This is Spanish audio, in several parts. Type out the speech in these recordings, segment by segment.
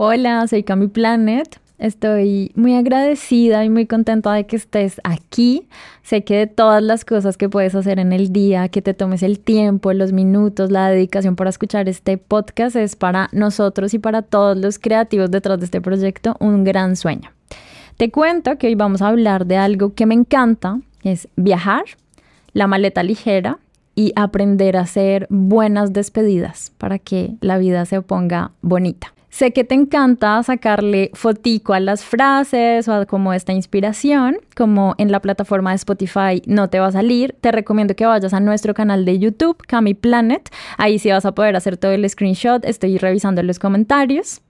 Hola, soy Cami Planet. Estoy muy agradecida y muy contenta de que estés aquí. Sé que de todas las cosas que puedes hacer en el día, que te tomes el tiempo, los minutos, la dedicación para escuchar este podcast es para nosotros y para todos los creativos detrás de este proyecto un gran sueño. Te cuento que hoy vamos a hablar de algo que me encanta, es viajar, la maleta ligera y aprender a hacer buenas despedidas para que la vida se ponga bonita. Sé que te encanta sacarle fotico a las frases o a como esta inspiración, como en la plataforma de Spotify no te va a salir, te recomiendo que vayas a nuestro canal de YouTube, Cami Planet, ahí sí vas a poder hacer todo el screenshot, estoy revisando los comentarios.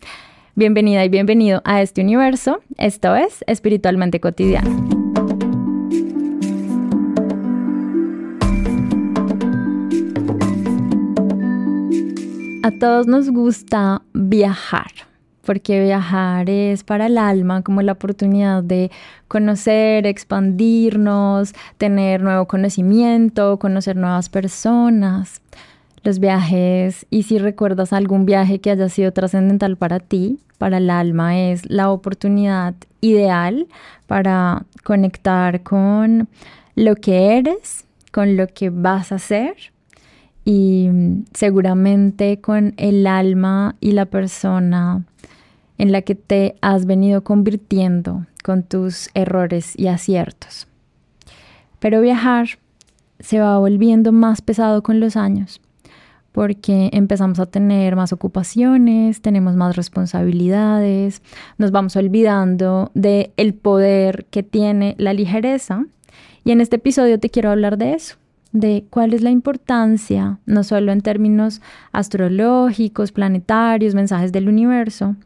Bienvenida y bienvenido a este universo, esto es Espiritualmente Cotidiano. A todos nos gusta viajar, porque viajar es para el alma como la oportunidad de conocer, expandirnos, tener nuevo conocimiento, conocer nuevas personas. Los viajes, y si recuerdas algún viaje que haya sido trascendental para ti, para el alma, es la oportunidad ideal para conectar con lo que eres, con lo que vas a hacer y seguramente con el alma y la persona en la que te has venido convirtiendo con tus errores y aciertos. Pero viajar se va volviendo más pesado con los años porque empezamos a tener más ocupaciones, tenemos más responsabilidades, nos vamos olvidando de el poder que tiene la ligereza y en este episodio te quiero hablar de eso de cuál es la importancia, no solo en términos astrológicos, planetarios, mensajes del universo,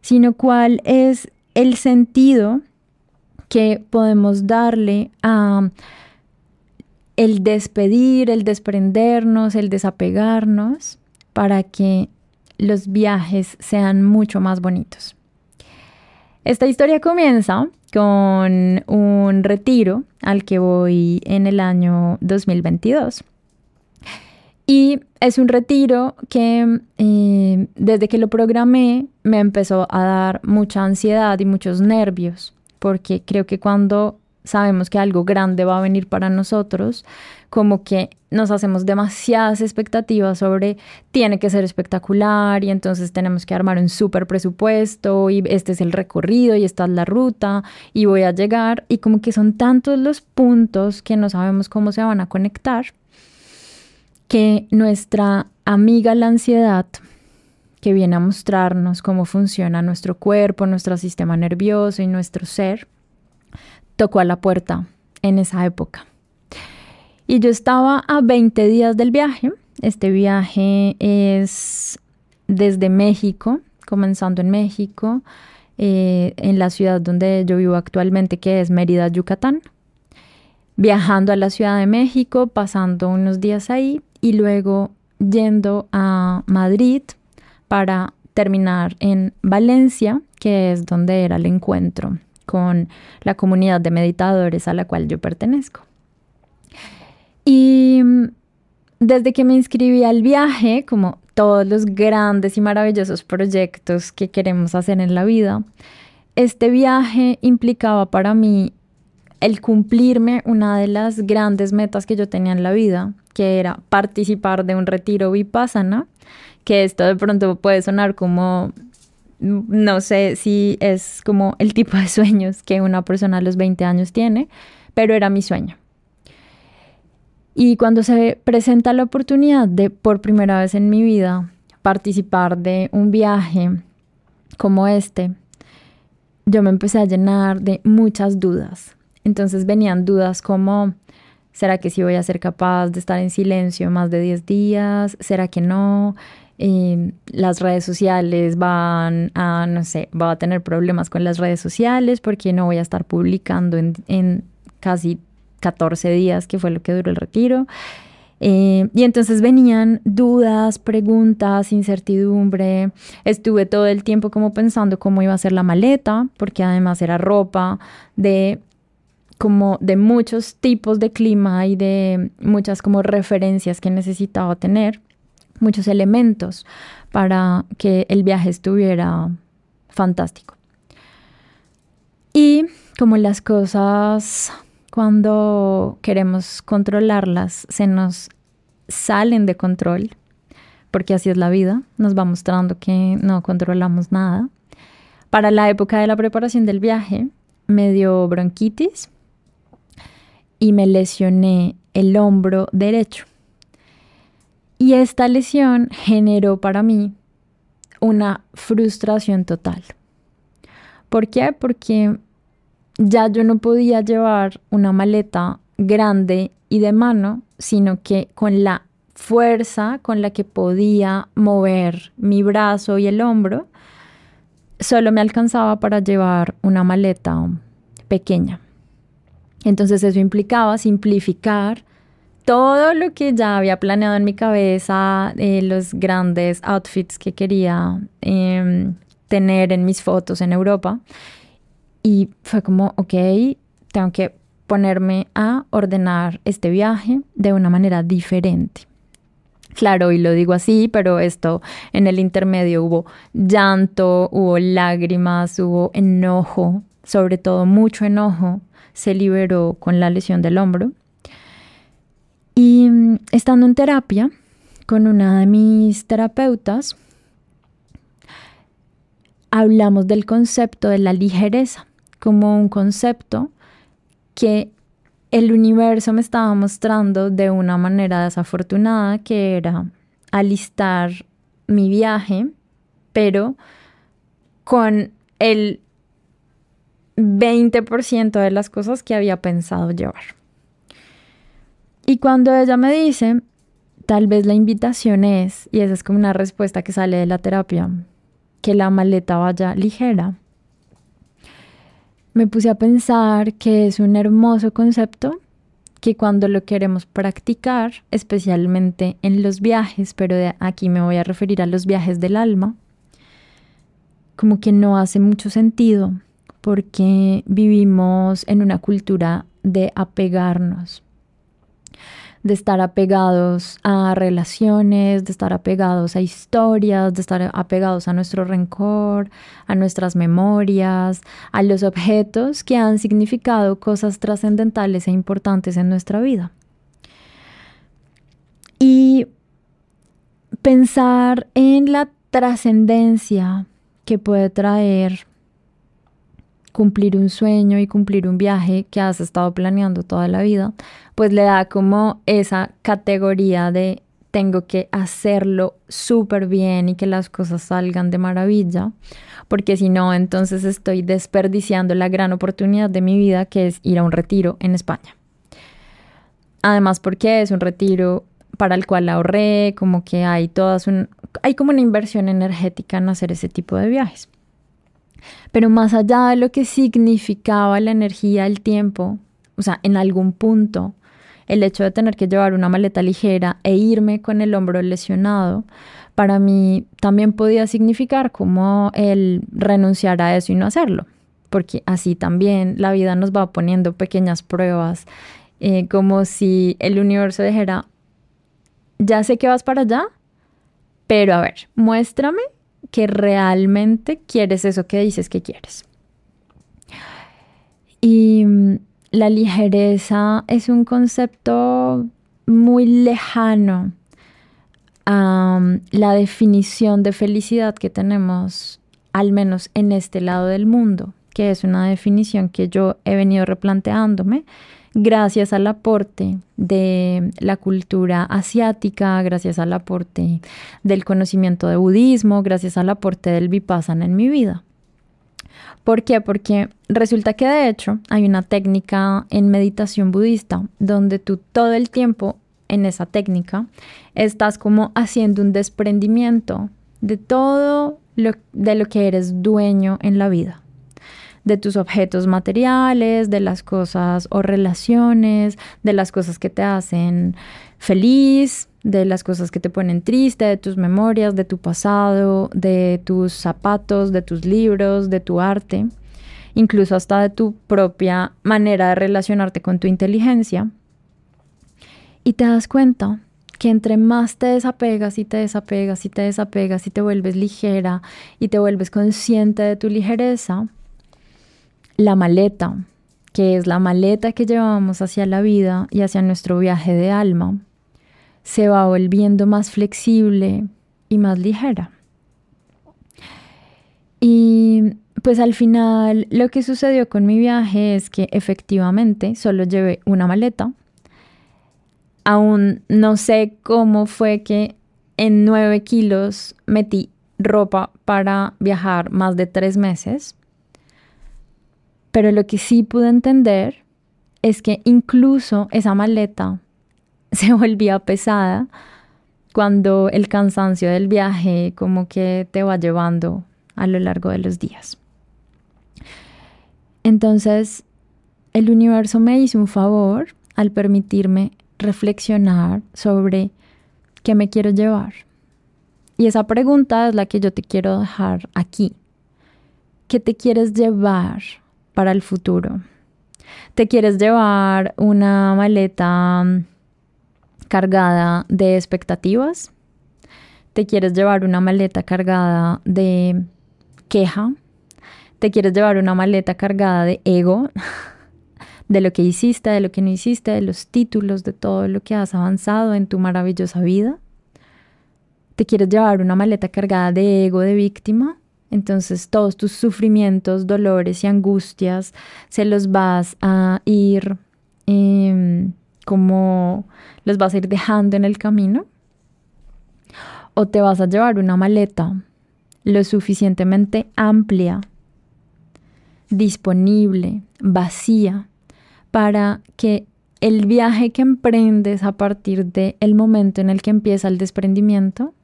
sino cuál es el sentido que podemos darle a el despedir, el desprendernos, el desapegarnos para que los viajes sean mucho más bonitos. Esta historia comienza con un retiro al que voy en el año 2022. Y es un retiro que eh, desde que lo programé me empezó a dar mucha ansiedad y muchos nervios, porque creo que cuando sabemos que algo grande va a venir para nosotros, como que nos hacemos demasiadas expectativas sobre tiene que ser espectacular y entonces tenemos que armar un súper presupuesto y este es el recorrido y esta es la ruta y voy a llegar y como que son tantos los puntos que no sabemos cómo se van a conectar que nuestra amiga la ansiedad que viene a mostrarnos cómo funciona nuestro cuerpo, nuestro sistema nervioso y nuestro ser, tocó a la puerta en esa época. Y yo estaba a 20 días del viaje. Este viaje es desde México, comenzando en México, eh, en la ciudad donde yo vivo actualmente, que es Mérida, Yucatán. Viajando a la Ciudad de México, pasando unos días ahí y luego yendo a Madrid para terminar en Valencia, que es donde era el encuentro con la comunidad de meditadores a la cual yo pertenezco. Y desde que me inscribí al viaje, como todos los grandes y maravillosos proyectos que queremos hacer en la vida, este viaje implicaba para mí el cumplirme una de las grandes metas que yo tenía en la vida, que era participar de un retiro vipassana, que esto de pronto puede sonar como no sé si es como el tipo de sueños que una persona a los 20 años tiene, pero era mi sueño. Y cuando se presenta la oportunidad de por primera vez en mi vida participar de un viaje como este, yo me empecé a llenar de muchas dudas. Entonces venían dudas como, ¿será que sí voy a ser capaz de estar en silencio más de 10 días? ¿Será que no? Eh, las redes sociales van a, no sé, va a tener problemas con las redes sociales porque no voy a estar publicando en, en casi 14 días, que fue lo que duró el retiro. Eh, y entonces venían dudas, preguntas, incertidumbre. Estuve todo el tiempo como pensando cómo iba a ser la maleta, porque además era ropa de como de muchos tipos de clima y de muchas como referencias que necesitaba tener, muchos elementos para que el viaje estuviera fantástico. Y como las cosas cuando queremos controlarlas se nos salen de control, porque así es la vida, nos va mostrando que no controlamos nada. Para la época de la preparación del viaje, me dio bronquitis y me lesioné el hombro derecho. Y esta lesión generó para mí una frustración total. ¿Por qué? Porque ya yo no podía llevar una maleta grande y de mano, sino que con la fuerza con la que podía mover mi brazo y el hombro, solo me alcanzaba para llevar una maleta pequeña. Entonces eso implicaba simplificar todo lo que ya había planeado en mi cabeza, eh, los grandes outfits que quería em, tener en mis fotos en Europa. Y fue como, ok, tengo que ponerme a ordenar este viaje de una manera diferente. Claro, y lo digo así, pero esto en el intermedio hubo llanto, hubo lágrimas, hubo enojo, sobre todo mucho enojo, se liberó con la lesión del hombro. Y mm, estando en terapia con una de mis terapeutas, hablamos del concepto de la ligereza como un concepto que el universo me estaba mostrando de una manera desafortunada, que era alistar mi viaje, pero con el 20% de las cosas que había pensado llevar. Y cuando ella me dice, tal vez la invitación es, y esa es como una respuesta que sale de la terapia, que la maleta vaya ligera, me puse a pensar que es un hermoso concepto que cuando lo queremos practicar, especialmente en los viajes, pero de aquí me voy a referir a los viajes del alma, como que no hace mucho sentido porque vivimos en una cultura de apegarnos de estar apegados a relaciones, de estar apegados a historias, de estar apegados a nuestro rencor, a nuestras memorias, a los objetos que han significado cosas trascendentales e importantes en nuestra vida. Y pensar en la trascendencia que puede traer cumplir un sueño y cumplir un viaje que has estado planeando toda la vida, pues le da como esa categoría de tengo que hacerlo súper bien y que las cosas salgan de maravilla, porque si no, entonces estoy desperdiciando la gran oportunidad de mi vida que es ir a un retiro en España. Además, porque es un retiro para el cual ahorré, como que hay todas un, hay como una inversión energética en hacer ese tipo de viajes. Pero más allá de lo que significaba la energía, el tiempo, o sea, en algún punto, el hecho de tener que llevar una maleta ligera e irme con el hombro lesionado, para mí también podía significar como el renunciar a eso y no hacerlo, porque así también la vida nos va poniendo pequeñas pruebas, eh, como si el universo dijera, ya sé que vas para allá, pero a ver, muéstrame que realmente quieres eso que dices que quieres. Y mm, la ligereza es un concepto muy lejano a mm, la definición de felicidad que tenemos, al menos en este lado del mundo, que es una definición que yo he venido replanteándome gracias al aporte de la cultura asiática, gracias al aporte del conocimiento de budismo, gracias al aporte del vipassana en mi vida. ¿Por qué? Porque resulta que de hecho hay una técnica en meditación budista donde tú todo el tiempo en esa técnica estás como haciendo un desprendimiento de todo lo, de lo que eres dueño en la vida de tus objetos materiales, de las cosas o relaciones, de las cosas que te hacen feliz, de las cosas que te ponen triste, de tus memorias, de tu pasado, de tus zapatos, de tus libros, de tu arte, incluso hasta de tu propia manera de relacionarte con tu inteligencia. Y te das cuenta que entre más te desapegas y te desapegas y te desapegas y te vuelves ligera y te vuelves consciente de tu ligereza, la maleta, que es la maleta que llevamos hacia la vida y hacia nuestro viaje de alma, se va volviendo más flexible y más ligera. Y pues al final lo que sucedió con mi viaje es que efectivamente solo llevé una maleta aún no sé cómo fue que en nueve kilos metí ropa para viajar más de tres meses. Pero lo que sí pude entender es que incluso esa maleta se volvía pesada cuando el cansancio del viaje como que te va llevando a lo largo de los días. Entonces, el universo me hizo un favor al permitirme reflexionar sobre qué me quiero llevar. Y esa pregunta es la que yo te quiero dejar aquí. ¿Qué te quieres llevar para el futuro? ¿Te quieres llevar una maleta mm, cargada de expectativas? ¿Te quieres llevar una maleta cargada de queja? ¿Te quieres llevar una maleta cargada de ego? de lo que hiciste, de lo que no hiciste, de los títulos, de todo lo que has avanzado en tu maravillosa vida. Te quieres llevar una maleta cargada de ego de víctima, entonces todos tus sufrimientos, dolores y angustias se los vas a ir em, como los vas a ir dejando en el camino. O te vas a llevar una maleta lo suficientemente amplia, disponible, vacía, para que el viaje que emprendes a partir del el momento en el que empieza el desprendimiento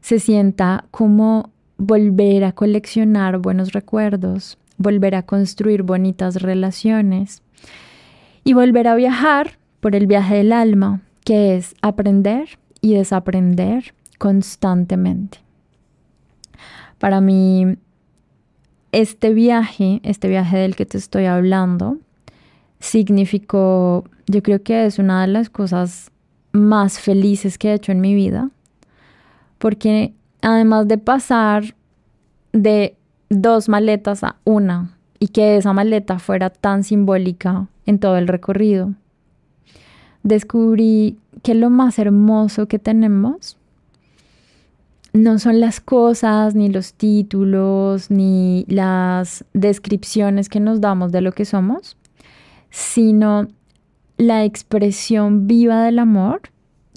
se sienta como volver a coleccionar buenos recuerdos, volver a construir bonitas relaciones y volver a viajar por el viaje del alma, que es aprender y desaprender constantemente. Para mí, este viaje, este viaje del que te estoy hablando, significó, yo creo que es una de las cosas más felices que he hecho en mi vida, porque además de pasar de dos maletas a una y que esa maleta fuera tan simbólica en todo el recorrido, descubrí que lo más hermoso que tenemos no son las cosas, ni los títulos, ni las descripciones que nos damos de lo que somos, sino la expresión viva del amor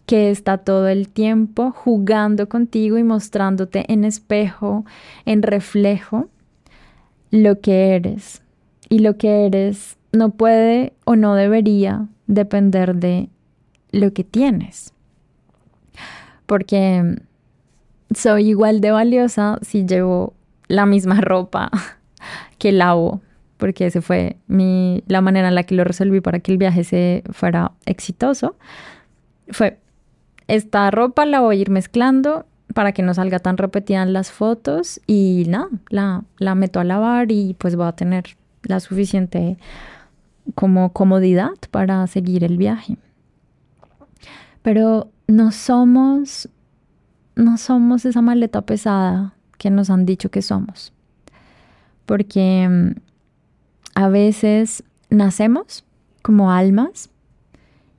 que está todo el tiempo jugando contigo y mostrándote en espejo, en reflejo, lo que eres. Y lo que eres no puede o no debería depender de lo que tienes. Porque soy igual de valiosa si llevo la misma ropa que lavo porque esa fue mi, la manera en la que lo resolví para que el viaje se fuera exitoso, fue esta ropa la voy a ir mezclando para que no salga tan repetida en las fotos y nada, la, la meto a lavar y pues voy a tener la suficiente como comodidad para seguir el viaje. Pero no somos, no somos esa maleta pesada que nos han dicho que somos. Porque mm, a veces nacemos como almas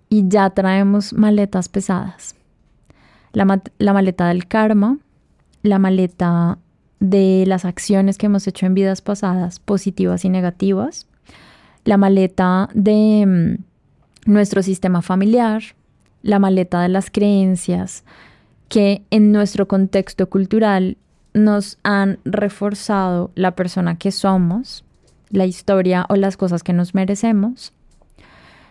y ya traemos maletas pesadas. La, maleta del karma, la maleta de las acciones que hemos hecho en vidas pasadas, positivas y negativas, la maleta de mm, nuestro sistema familiar, la maleta de las creencias que en nuestro contexto cultural nos han reforzado la persona que somos la historia o las cosas que nos merecemos,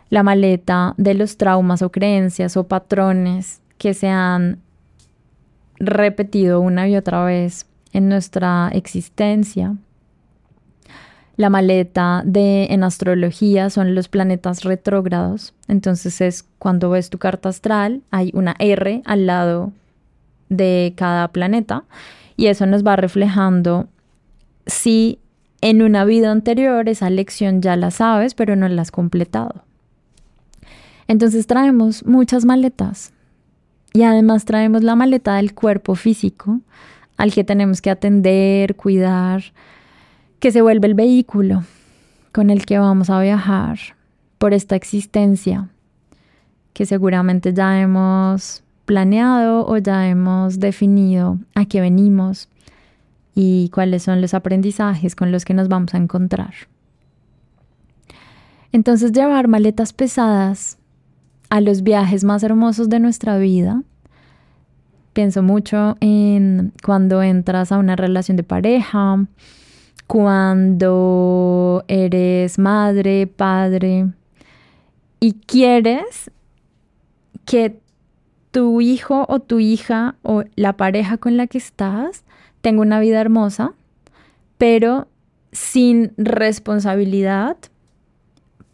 la maleta de los traumas o creencias o patrones que se han repetido una y otra vez en nuestra existencia. La maleta de en astrología son los planetas retrógrados. Entonces es cuando ves tu carta astral, hay una R al lado de cada planeta y eso nos va reflejando si en una vida anterior esa lección ya la sabes, pero no la has completado. Entonces traemos muchas maletas, Y además traemos la maleta del cuerpo físico al que tenemos que atender, cuidar, que se vuelve el vehículo con el que vamos a viajar por esta existencia que seguramente ya hemos planeado o ya hemos definido a qué venimos y cuáles son los aprendizajes con los que nos vamos a encontrar. Entonces llevar maletas pesadas a los viajes más hermosos de nuestra vida. Pienso mucho en cuando entras a una relación de pareja, cuando eres madre, padre y quieres que tu hijo o tu hija o la pareja con la que estás tenga una vida hermosa, pero sin responsabilidad,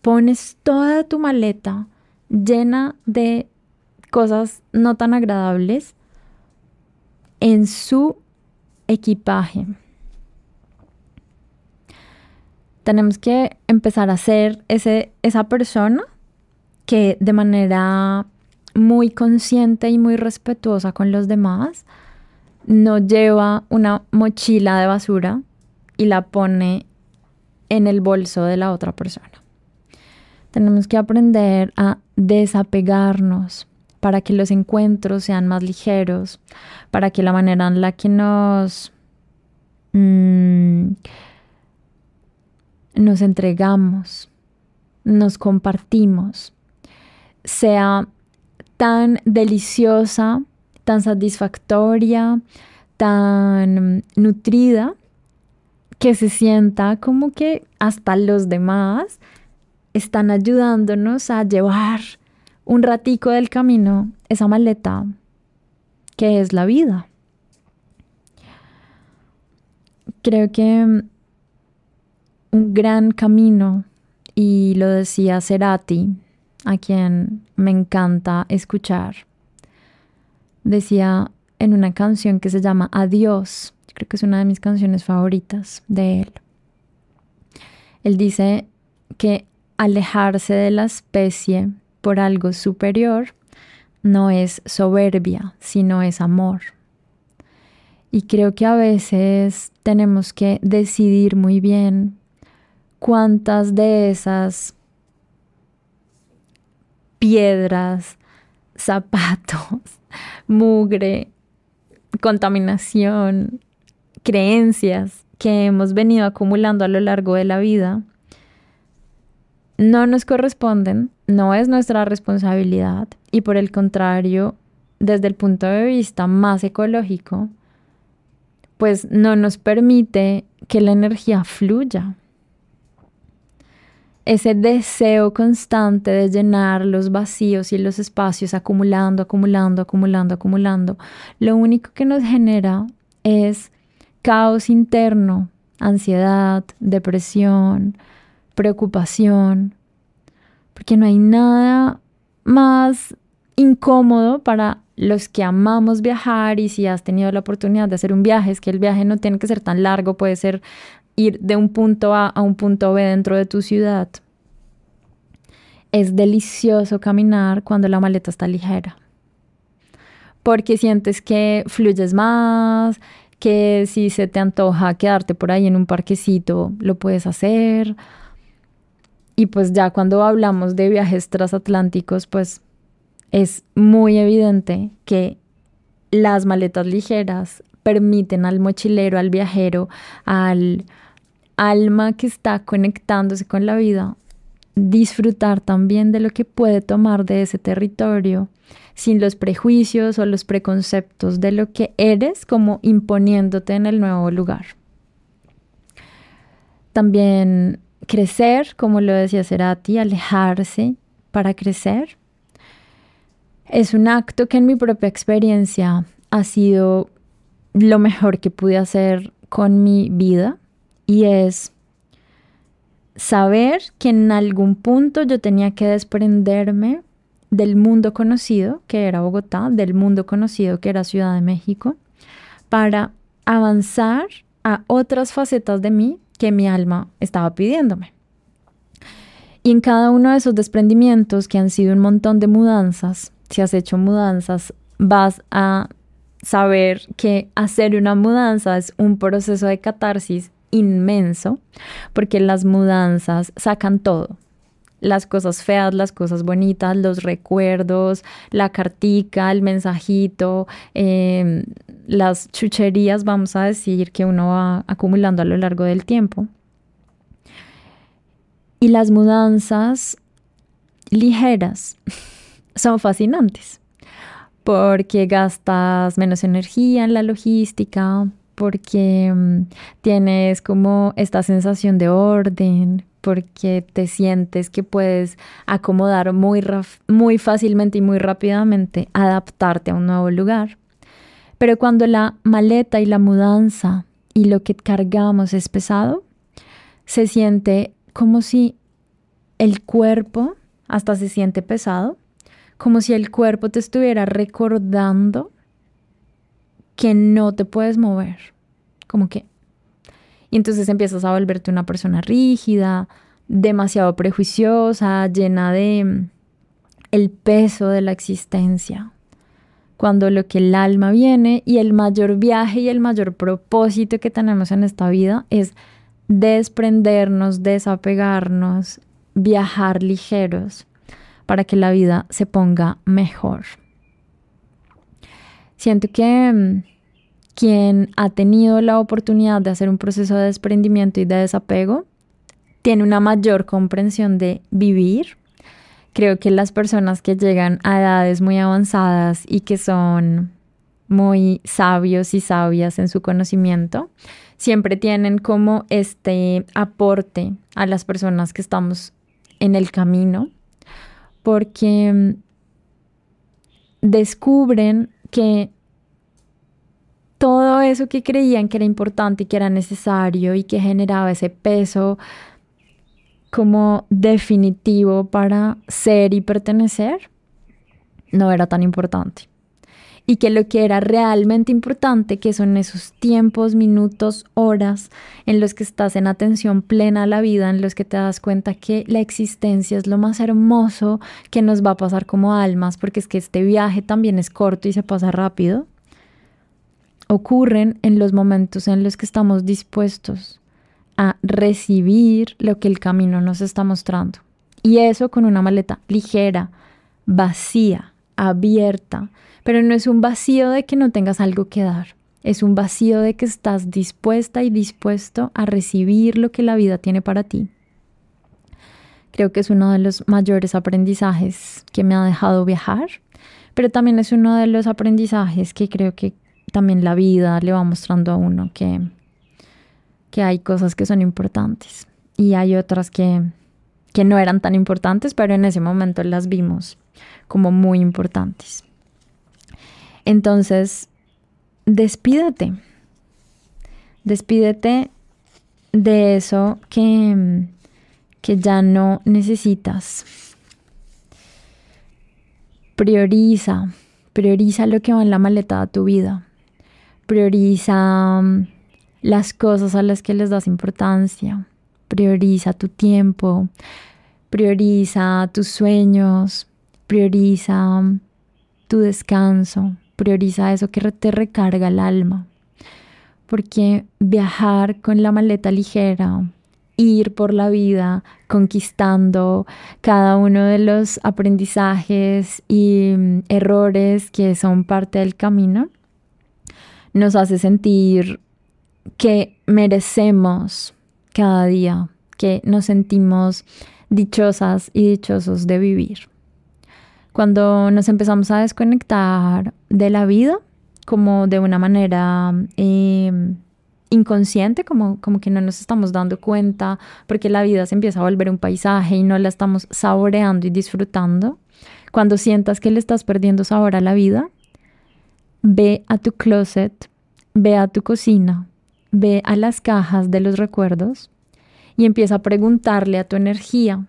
pones toda tu maleta llena de cosas no tan agradables en su equipaje. Tenemos que empezar a ser ese, esa persona que de manera muy consciente y muy respetuosa con los demás no lleva una mochila de basura y la pone en el bolso de la otra persona. Tenemos que aprender a desapegarnos para que los encuentros sean más ligeros, para que la manera en la que nos, mm, nos entregamos, nos compartimos, sea tan deliciosa, tan satisfactoria, tan nutrida, que se sienta como que hasta los demás están ayudándonos a llevar un ratico del camino esa maleta que es la vida. Creo que un gran camino, y lo decía Cerati, a quien me encanta escuchar, decía en una canción que se llama Adiós, creo que es una de mis canciones favoritas de él. Él dice que alejarse de la especie por algo superior no es soberbia, sino es amor. Y creo que a veces tenemos que decidir muy bien cuántas de esas piedras, zapatos, mugre, contaminación, creencias que hemos venido acumulando a lo largo de la vida, no nos corresponden, no es nuestra responsabilidad y por el contrario, desde el punto de vista más ecológico, pues no nos permite que la energía fluya. Ese deseo constante de llenar los vacíos y los espacios acumulando, acumulando, acumulando, acumulando, lo único que nos genera es caos interno, ansiedad, depresión, preocupación, porque no hay nada más incómodo para los que amamos viajar y si has tenido la oportunidad de hacer un viaje, es que el viaje no tiene que ser tan largo, puede ser ir de un punto A a un punto B dentro de tu ciudad. Es delicioso caminar cuando la maleta está ligera, porque sientes que fluyes más, que si se te antoja quedarte por ahí en un parquecito, lo puedes hacer y pues ya cuando hablamos de viajes transatlánticos, pues es muy evidente que las maletas ligeras permiten al mochilero, al viajero, al alma que está conectándose con la vida, disfrutar también de lo que puede tomar de ese territorio sin los prejuicios o los preconceptos de lo que eres como imponiéndote en el nuevo lugar. También crecer, como lo decía Cerati, alejarse para crecer, es un acto que en mi propia experiencia ha sido lo mejor que pude hacer con mi vida y es saber que en algún punto yo tenía que desprenderme del mundo conocido que era Bogotá, del mundo conocido que era Ciudad de México, para avanzar a otras facetas de mí que mi alma estaba pidiéndome. Y en cada uno de esos desprendimientos, que han sido un montón de mudanzas, si has hecho mudanzas vas a saber que hacer una mudanza es un proceso de catarsis inmenso, porque las mudanzas sacan todo. Las cosas feas, las cosas bonitas, los recuerdos, la cartica, el mensajito, em, las chucherías, vamos a decir, que uno va acumulando a lo largo del tiempo. Y las mudanzas ligeras son fascinantes porque gastas menos energía en la logística, porque mm, tienes como esta sensación de orden, porque te sientes que puedes acomodar muy, muy fácilmente y muy rápidamente, adaptarte a un nuevo lugar. Pero cuando la maleta y la mudanza y lo que cargamos es pesado, se siente como si el cuerpo hasta se siente pesado, como si el cuerpo te estuviera recordando que no te puedes mover, como que... Y entonces empiezas a volverte una persona rígida, demasiado prejuiciosa, llena de mm, el peso de la existencia. Cuando lo que el alma viene y el mayor viaje y el mayor propósito que tenemos en esta vida es desprendernos, desapegarnos, viajar ligeros para que la vida se ponga mejor. Siento que mm, quien ha tenido la oportunidad de hacer un proceso de desprendimiento y de desapego tiene una mayor comprensión de vivir. Creo que las personas que llegan a edades muy avanzadas y que son muy sabios y sabias en su conocimiento, siempre tienen como este aporte a las personas que estamos en el camino porque descubren que todo eso que creían que era importante y que era necesario y que generaba ese peso como definitivo para ser y pertenecer, no era tan importante. Y que lo que era realmente importante, que son esos tiempos, minutos, horas en los que estás en atención plena a la vida, en los que te das cuenta que la existencia es lo más hermoso que nos va a pasar como almas, porque es que este viaje también es corto y se pasa rápido, ocurren en los momentos en los que estamos dispuestos a recibir lo que el camino nos está mostrando. Y eso con una maleta ligera, vacía, abierta, pero no es un vacío de que no tengas algo que dar. Es un vacío de que estás dispuesta y dispuesto a recibir lo que la vida tiene para ti. Creo que es uno de los mayores aprendizajes que me ha dejado viajar, pero también es uno de los aprendizajes que creo que también la vida le va mostrando a uno que, que hay cosas que son importantes y hay otras que, que no eran tan importantes, pero en ese momento las vimos como muy importantes. Entonces, despídete. Despídete de eso que, que ya no necesitas. Prioriza, prioriza lo que va en la maleta de tu vida. Prioriza las cosas a las que les das importancia. Prioriza tu tiempo. Prioriza tus sueños. Prioriza tu descanso prioriza eso que te recarga el alma. Porque viajar con la maleta ligera, ir por la vida conquistando cada uno de los aprendizajes y mm, errores que son parte del camino, nos hace sentir que merecemos cada día, que nos sentimos dichosas y dichosos de vivir. Cuando nos empezamos a desconectar de la vida, como de una manera em, inconsciente, como, como que no nos estamos dando cuenta, porque la vida se empieza a volver un paisaje y no la estamos saboreando y disfrutando. Cuando sientas que le estás perdiendo sabor a la vida, ve a tu closet, ve a tu cocina, ve a las cajas de los recuerdos y empieza a preguntarle a tu energía.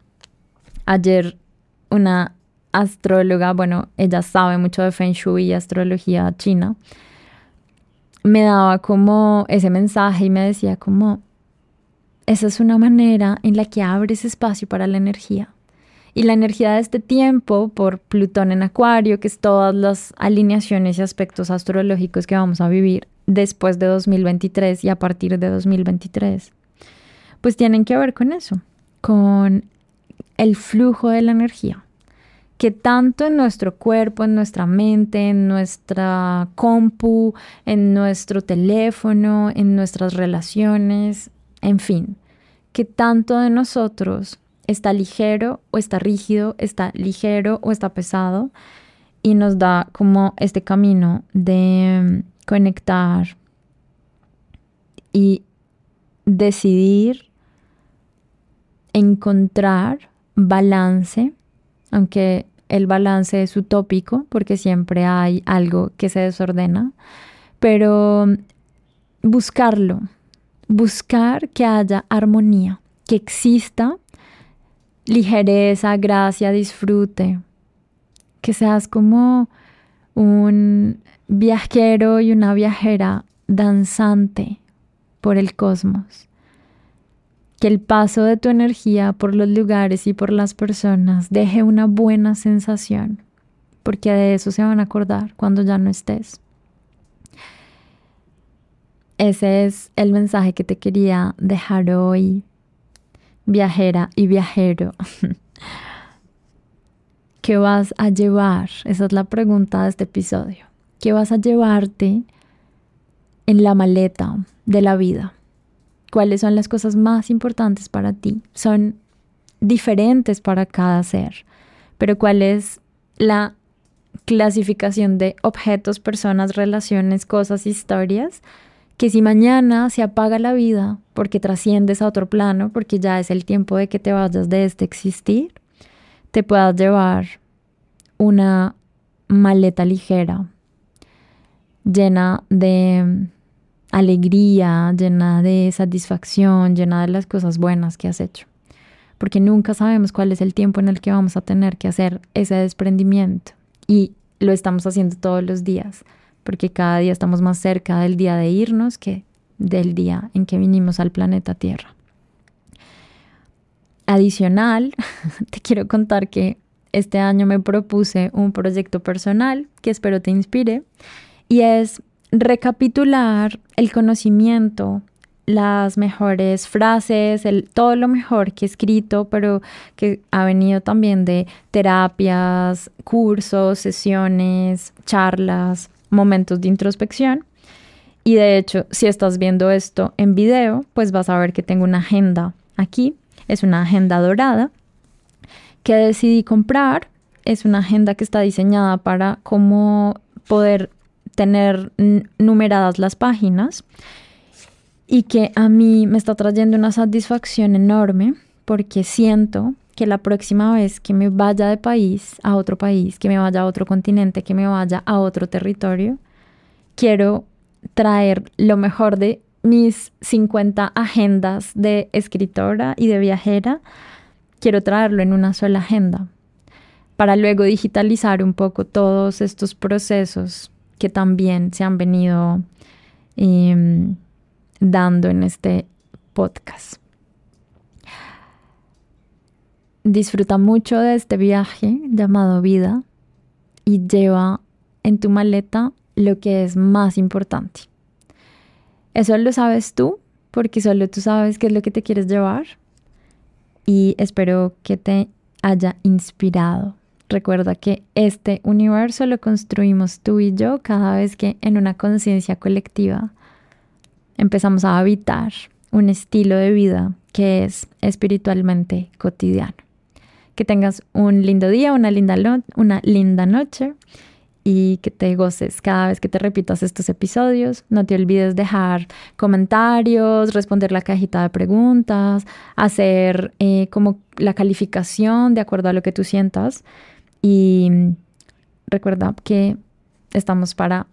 Ayer una astróloga, bueno, ella sabe mucho de Feng Shui y astrología china, me daba como ese mensaje y me decía como, esa es una manera en la que abres espacio para la energía. Y la energía de este tiempo, por Plutón en Acuario, que es todas las alineaciones y aspectos astrológicos que vamos a vivir después de 2023 y a partir de 2023, pues tienen que ver con eso, con el flujo de la energía que tanto en nuestro cuerpo, en nuestra mente, en nuestra compu, en nuestro teléfono, en nuestras relaciones, en fin, que tanto de nosotros está ligero o está rígido, está ligero o está pesado y nos da como este camino de conectar y decidir encontrar balance, aunque el balance es utópico porque siempre hay algo que se desordena, pero buscarlo, buscar que haya armonía, que exista ligereza, gracia, disfrute, que seas como un viajero y una viajera danzante por el cosmos. Que el paso de tu energía por los lugares y por las personas deje una buena sensación, porque de eso se van a acordar cuando ya no estés. Ese es el mensaje que te quería dejar hoy, viajera y viajero. ¿Qué vas a llevar? Esa es la pregunta de este episodio. ¿Qué vas a llevarte en la maleta de la vida? cuáles son las cosas más importantes para ti. Son diferentes para cada ser, pero cuál es la clasificación de objetos, personas, relaciones, cosas, historias, que si mañana se apaga la vida porque trasciendes a otro plano, porque ya es el tiempo de que te vayas de este existir, te puedas llevar una maleta ligera llena de alegría, llena de satisfacción, llena de las cosas buenas que has hecho. Porque nunca sabemos cuál es el tiempo en el que vamos a tener que hacer ese desprendimiento. Y lo estamos haciendo todos los días, porque cada día estamos más cerca del día de irnos que del día en que vinimos al planeta Tierra. Adicional, te quiero contar que este año me propuse un proyecto personal que espero te inspire y es recapitular el conocimiento, las mejores frases, todo lo mejor que he escrito, pero que ha venido también de terapias, cursos, sesiones, charlas, momentos de introspección. Y de hecho, si estás viendo esto en video, pues vas a ver que tengo una agenda aquí. Es una agenda dorada que decidí comprar. Es una agenda que está diseñada para cómo poder tener numeradas las páginas y que a mí me está trayendo una satisfacción enorme porque siento que la próxima vez que me vaya de país a otro país, que me vaya a otro continente, que me vaya a otro territorio, quiero traer lo mejor de mis 50 agendas de escritora y de viajera, quiero traerlo en una sola agenda para luego digitalizar un poco todos estos procesos que también se han venido em, dando en este podcast. Disfruta mucho de este viaje llamado vida y lleva en tu maleta lo que es más importante. Eso lo sabes tú porque solo tú sabes qué es lo que te quieres llevar y espero que te haya inspirado Recuerda que este universo lo construimos tú y yo cada vez que en una conciencia colectiva empezamos a habitar un estilo de vida que es espiritualmente cotidiano. Que tengas un lindo día, una linda, una linda noche y que te goces cada vez que te repitas estos episodios. No te olvides dejar comentarios, responder la cajita de preguntas, hacer eh, como la calificación de acuerdo a lo que tú sientas. Y recuerda que estamos para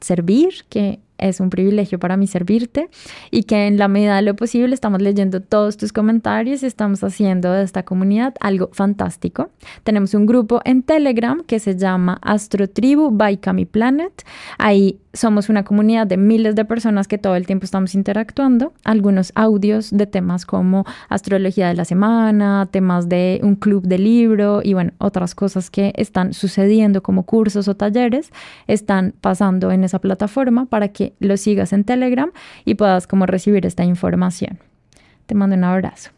servir, que es un privilegio para mí servirte y que en la medida de lo posible estamos leyendo todos tus comentarios y estamos haciendo de esta comunidad algo fantástico. Tenemos un grupo en Telegram que se llama Astro Tribu by Cami Planet. Ahí somos una comunidad de miles de personas que todo el tiempo estamos interactuando. Algunos audios de temas como astrología de la semana, temas de un club de libro y bueno, otras cosas que están sucediendo como cursos o talleres están pasando en esa plataforma para lo sigas en Telegram y puedas como recibir esta información. Te mando un abrazo.